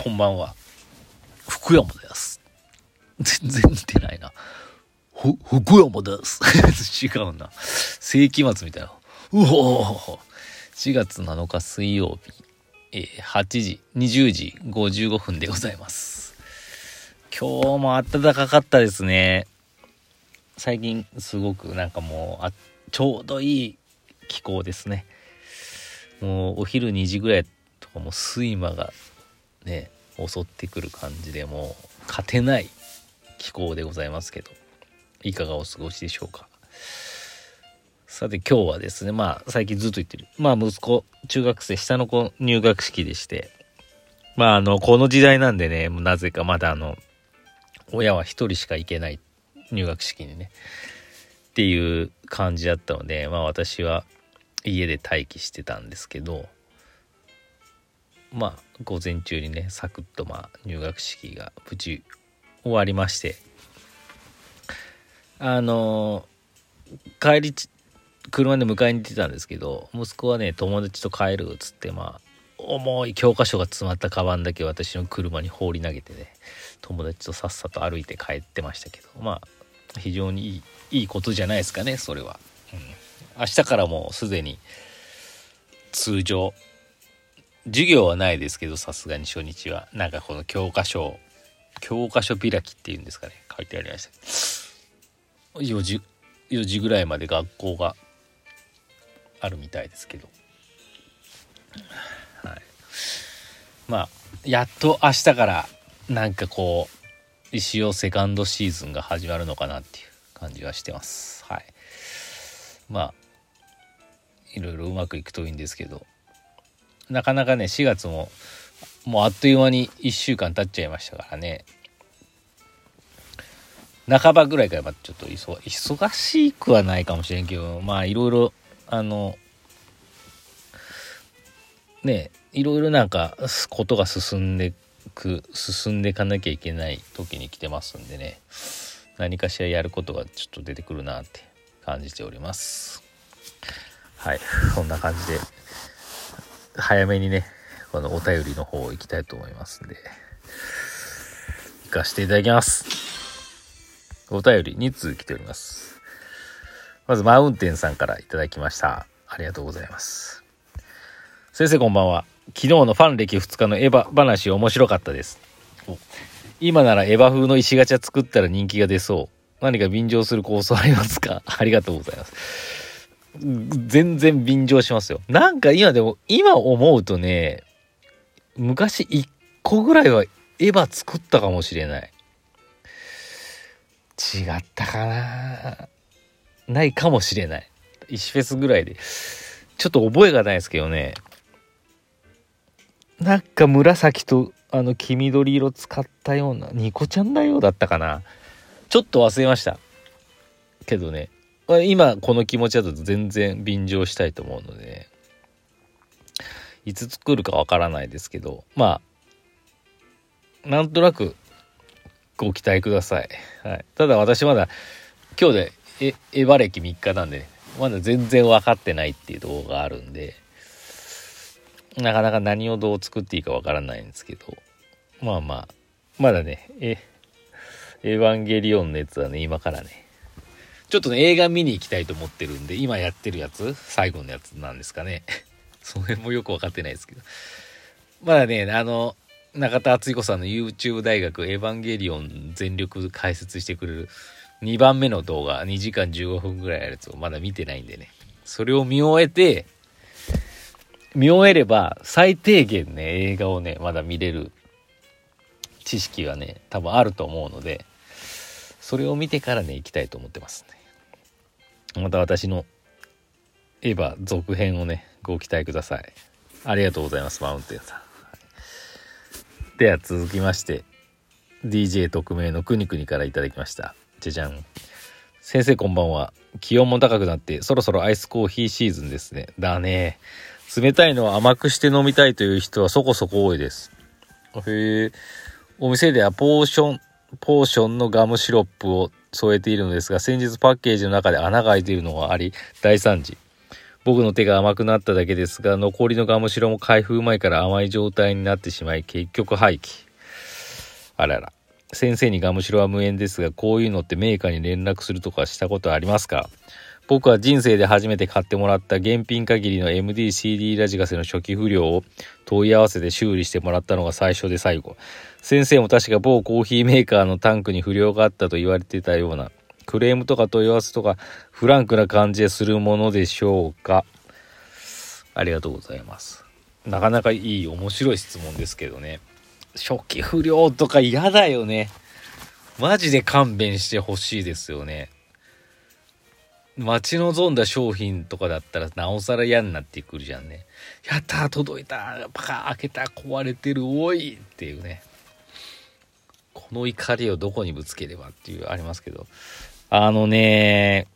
こんばんは。福山です。全然似てないな。ふ、福山です。違うな。世紀末みたいな。うお4月7日水曜日、えー、8時、20時55分でございます。今日も暖かかったですね。最近すごくなんかもう、あ、ちょうどいい気候ですね。もうお昼2時ぐらいとかも睡魔がね、襲ってくる感じでもう勝てない気候でございますけど。いかがお過ごしでしょうか。さて今日はですね、まあ最近ずっと言ってる。まあ息子、中学生、下の子入学式でして、まああの、この時代なんでね、なぜかまだあの、親は一人しか行けない入学式にね、っていう感じだったので、まあ私は家で待機してたんですけど、まあ午前中にね、サクッとまあ入学式が無事終わりまして、あの帰り車で迎えに行ってたんですけど息子はね友達と帰るっつってまあ重い教科書が詰まったカバンだけ私の車に放り投げてね友達とさっさと歩いて帰ってましたけどまあ非常にいいいいことじゃないですかねそれは、うん、明日からもうすでに通常授業はないですけどさすがに初日は。なんかこの教科書教科書開きっていうんですかね。書いてありました。4時4時ぐらいまで学校があるみたいですけど、はい、まあやっと明日からなんかこう石尾セカンドシーズンが始まるのかなっていう感じはしてます。はい。まあいろいろうまくいくといいんですけど。なかなかね4月ももうあっという間に1週間経っちゃいましたからね。半ばぐらいからちょっと忙しくはないかもしれんけどまあいろいろあのねいろいろなんかことが進んでく進んでいかなきゃいけない時に来てますんでね。何かしらやることがちょっと出てくるなって感じております。はいそんな感じで。早めにねこのお便りの方行きたいと思いますんで行かせていただきますお便り2通来ております。まず、マウンテンさんからいただきました。ありがとうございます。先生こんばんは。昨日のファン歴2日のエヴァ話面白かったです。今ならエヴァ風の石ガチャ作ったら人気が出そう。何か便乗する構想ありますか？ありがとうございます。全然便乗しますよ。なんか今でも、今思うとね、昔1個ぐらいはエヴァ作ったかもしれない。違ったかなないかもしれない。石フェスぐらいで。ちょっと覚えがないですけどね。なんか紫とあの黄緑色使ったような、ニコちゃんだようだったかな。ちょっと忘れました。けどね、今この気持ちだと全然便乗したいと思うので、いつ作るかわからないですけど、まあ、なんとなくご期待ください。はい。ただ私まだ今日でエヴァ歴3日なんで、まだ全然分かってないっていうところがあるんで、なかなか何をどう作っていいか分からないんですけど、まあまあ、まだね、え、エヴァンゲリオンのやつはね、今からね、ちょっとね、映画見に行きたいと思ってるんで、今やってるやつ、最後のやつなんですかね。その辺もよく分かってないですけど。まだね、あの、中田敦彦さんの YouTube 大学エヴァンゲリオン全力解説してくれる2番目の動画2時間15分ぐらいあるやつをまだ見てないんでねそれを見終えて見終えれば最低限ね映画をねまだ見れる知識がね多分あると思うのでそれを見てからね行きたいと思ってますねまた私のエヴァ続編をねご期待ください。ありがとうございますマウンテンさん。では続きまして DJ 特命のくにくにから頂きました。じゃじゃん。先生こんばんは。気温も高くなってそろそろアイスコーヒーシーズンですね。だね。冷たいのを甘くして飲みたいという人はそこそこ多いです。へえ。お店ではポーションポーションのガムシロップを添えているのですが先日パッケージの中で穴が開いているのがあり大惨事。僕の手が甘くなっただけですが残りのガムシロも開封前から甘い状態になってしまい結局廃棄。あらら。先生にガムシロは無縁ですがこういうのってメーカーに連絡するとかしたことありますか？僕は人生で初めて買ってもらった現品限りの MDCD ラジカセの初期不良を問い合わせて修理してもらったのが最初で最後。先生も確か某コーヒーメーカーのタンクに不良があったと言われてたようなクレームとか問い合わせとかフランクな感じでするものでしょうか。ありがとうございます。なかなかいい面白い質問ですけどね。初期不良とか嫌だよね。マジで勘弁してほしいですよね。待ち望んだ商品とかだったらなおさら嫌になってくるじゃんね。やった届いたパカ開けた壊れてるおいっていうね。この怒りをどこにぶつければっていうありますけど。あのね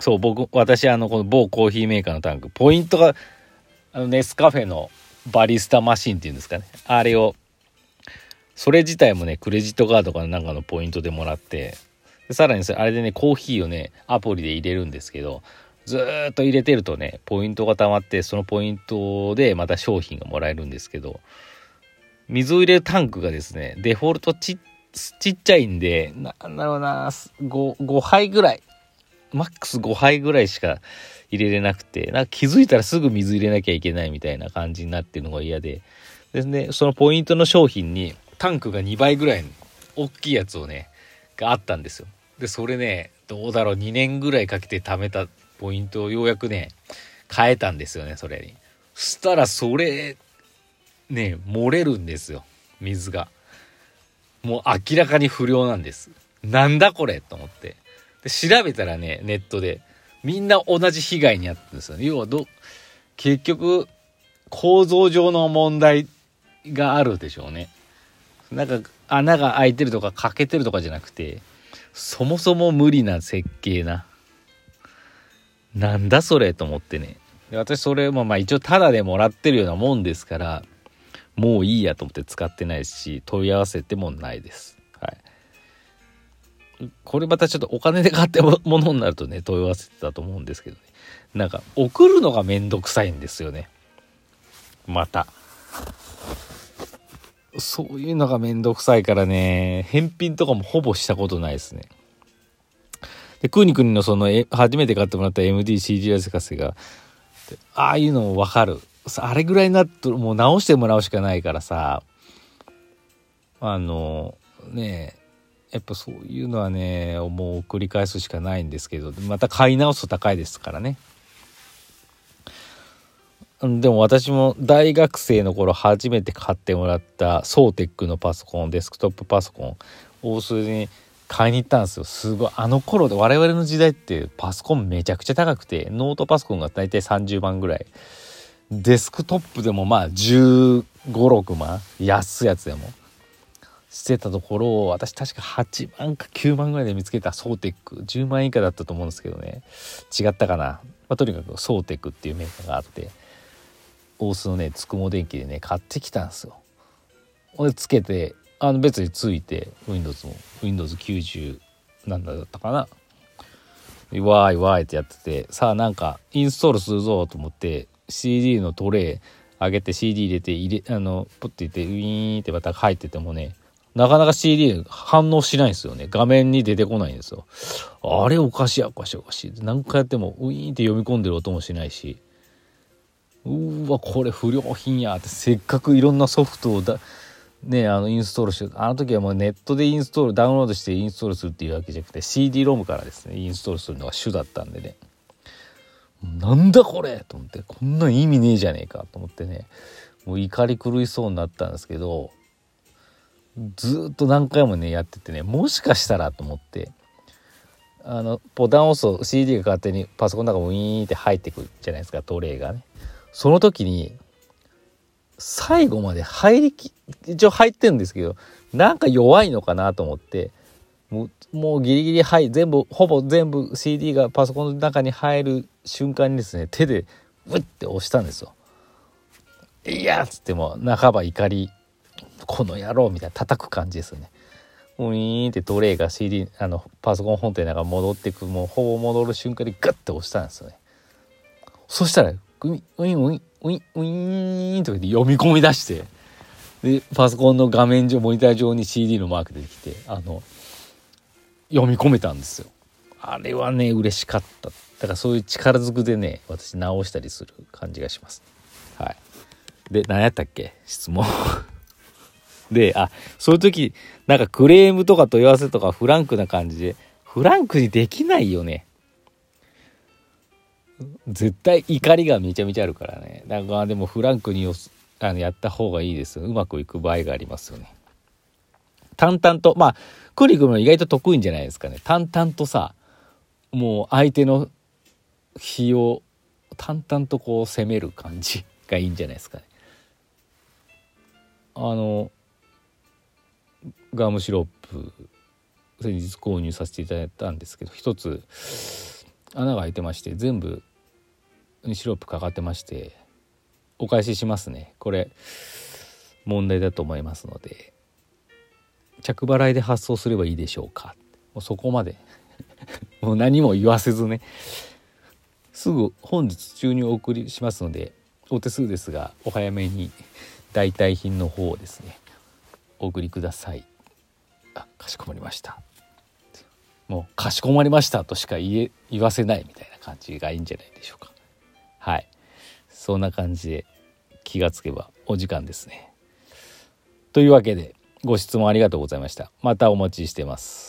そう僕私あのこの某コーヒーメーカーのタンクポイントがあのネスカフェのバリスタマシンっていうんですかね。あれをそれ自体もねクレジットカードかなんかのポイントでもらってさらにそれあれでねコーヒーをねアプリで入れるんですけどずっと入れてるとねポイントが貯まってそのポイントでまた商品がもらえるんですけど水を入れるタンクがですねデフォルトちちっちゃいんでなんだろうな 5, 5杯ぐらいマックス5杯ぐらいしか入れれなくてなんか気づいたらすぐ水入れなきゃいけないみたいな感じになってるのが嫌でですねそのポイントの商品にタンクが2倍ぐらいの大きいやつをねがあったんですよ。でそれねどうだろう2年ぐらいかけて貯めたポイントをようやくね変えたんですよねそれに。そしたらそれね漏れるんですよ水が。もう明らかに不良なんです。なんだこれと思って。で調べたらねネットでみんな同じ被害に遭ってるんですよ。ね要はど結局構造上の問題があるでしょうね。なんか穴が開いてるとか欠けてるとかじゃなくてそもそも無理な設計な。なんだそれと思ってね。私それもまあ一応タダでもらってるようなもんですから、もういいやと思って使ってないし、問い合わせてもないです。はい。これまたちょっとお金で買ったものになるとね、問い合わせてたと思うんですけどね。なんか送るのがめんどくさいんですよね。また。そういうのがめんどくさいからね、返品とかもほぼしたことないですね。で、クーニクニのその、初めて買ってもらった MD-CD ラジカセが、ああいうのもわかる。あれぐらいになっともう直してもらうしかないからさ、あの、ねやっぱそういうのはね、もう繰り返すしかないんですけど、また買い直すと高いですからね。でも私も大学生の頃初めて買ってもらったソーテックのパソコンデスクトップパソコン大須に買いに行ったんですよ。すごいあの頃で我々の時代ってパソコンめちゃくちゃ高くてノートパソコンが大体30万ぐらい。デスクトップでもまあ1 5 6万安いやつでもしてたところを私確か8万か9万ぐらいで見つけたソーテック。10万以下だったと思うんですけどね。違ったかな、まあ、とにかくソーテックっていうメーカーがあって。大須のねつくも電気でね買ってきたんですよ。でつけてあの別について Windows も Windows90 なんだったかな。わーいわーいってやっててさあなんかインストールするぞと思って CD のトレイ上げて CD 入れて入れあのポッて入れてウィーンってまた入っててもねなかなか CD 反応しないんですよね。画面に出てこないんですよ。あれおかしいおかしいおかしい。何回やってもウィーンって読み込んでる音もしないし。うわこれ不良品や。ってせっかくいろんなソフトをだねあのインストールしてあの時はもうネットでインストールダウンロードしてインストールするっていうわけじゃなくて CD ロムからですねインストールするのが主だったんでね。なんだこれと思ってこんな意味ねえじゃねえかと思ってね。もう怒り狂いそうになったんですけどずっと何回もねやっててねもしかしたらと思ってあのボタン押すと CD が勝手にパソコンの中もウィーンって入ってくるじゃないですかトレイがね。その時に最後まで入りき一応入ってるんですけどなんか弱いのかなと思ってもうもうギリギリ入全部ほぼ全部 CD がパソコンの中に入る瞬間にですね手でウッて押したんですよ。いやっつっても半ば怒りこの野郎みたいな叩く感じですよね。ウィーンってトレイが CD あのパソコン本体なんか戻ってくもうほぼ戻る瞬間にガッて押したんですよね。そしたらウィンウィンウィンウィンウィンとかで読み込み出してでパソコンの画面上モニター上に CD のマーク出てきてあの読み込めたんですよあれはね嬉しかっただからそういう力ずくでね私直したりする感じがしますはいで何やったっけ質問であそういう時なんかクレームとか問い合わせとかフランクな感じでフランクにできないよね絶対怒りがめちゃめちゃあるからね。だからでもフランクにあのやった方がいいです。うまくいく場合がありますよね。淡々とまあクリ君も意外と得意んじゃないですかね。淡々とさもう相手の日を淡々とこう攻める感じがいいんじゃないですかね。あのガムシロップ先日購入させていただいたんですけど一つ穴が開いてまして全部にシロップかかってましてお返ししますね。これ問題だと思いますので着払いで発送すればいいでしょうか。もうそこまで。もう何も言わせずね。すぐ本日中にお送りしますのでお手数ですがお早めに代替品の方をですねお送りください。あかしこまりました。もうかしこまりましたとしか言え言わせないみたいな感じがいいんじゃないでしょうか。はい。そんな感じで気がつけばお時間ですね。というわけでご質問ありがとうございました。またお待ちしてます。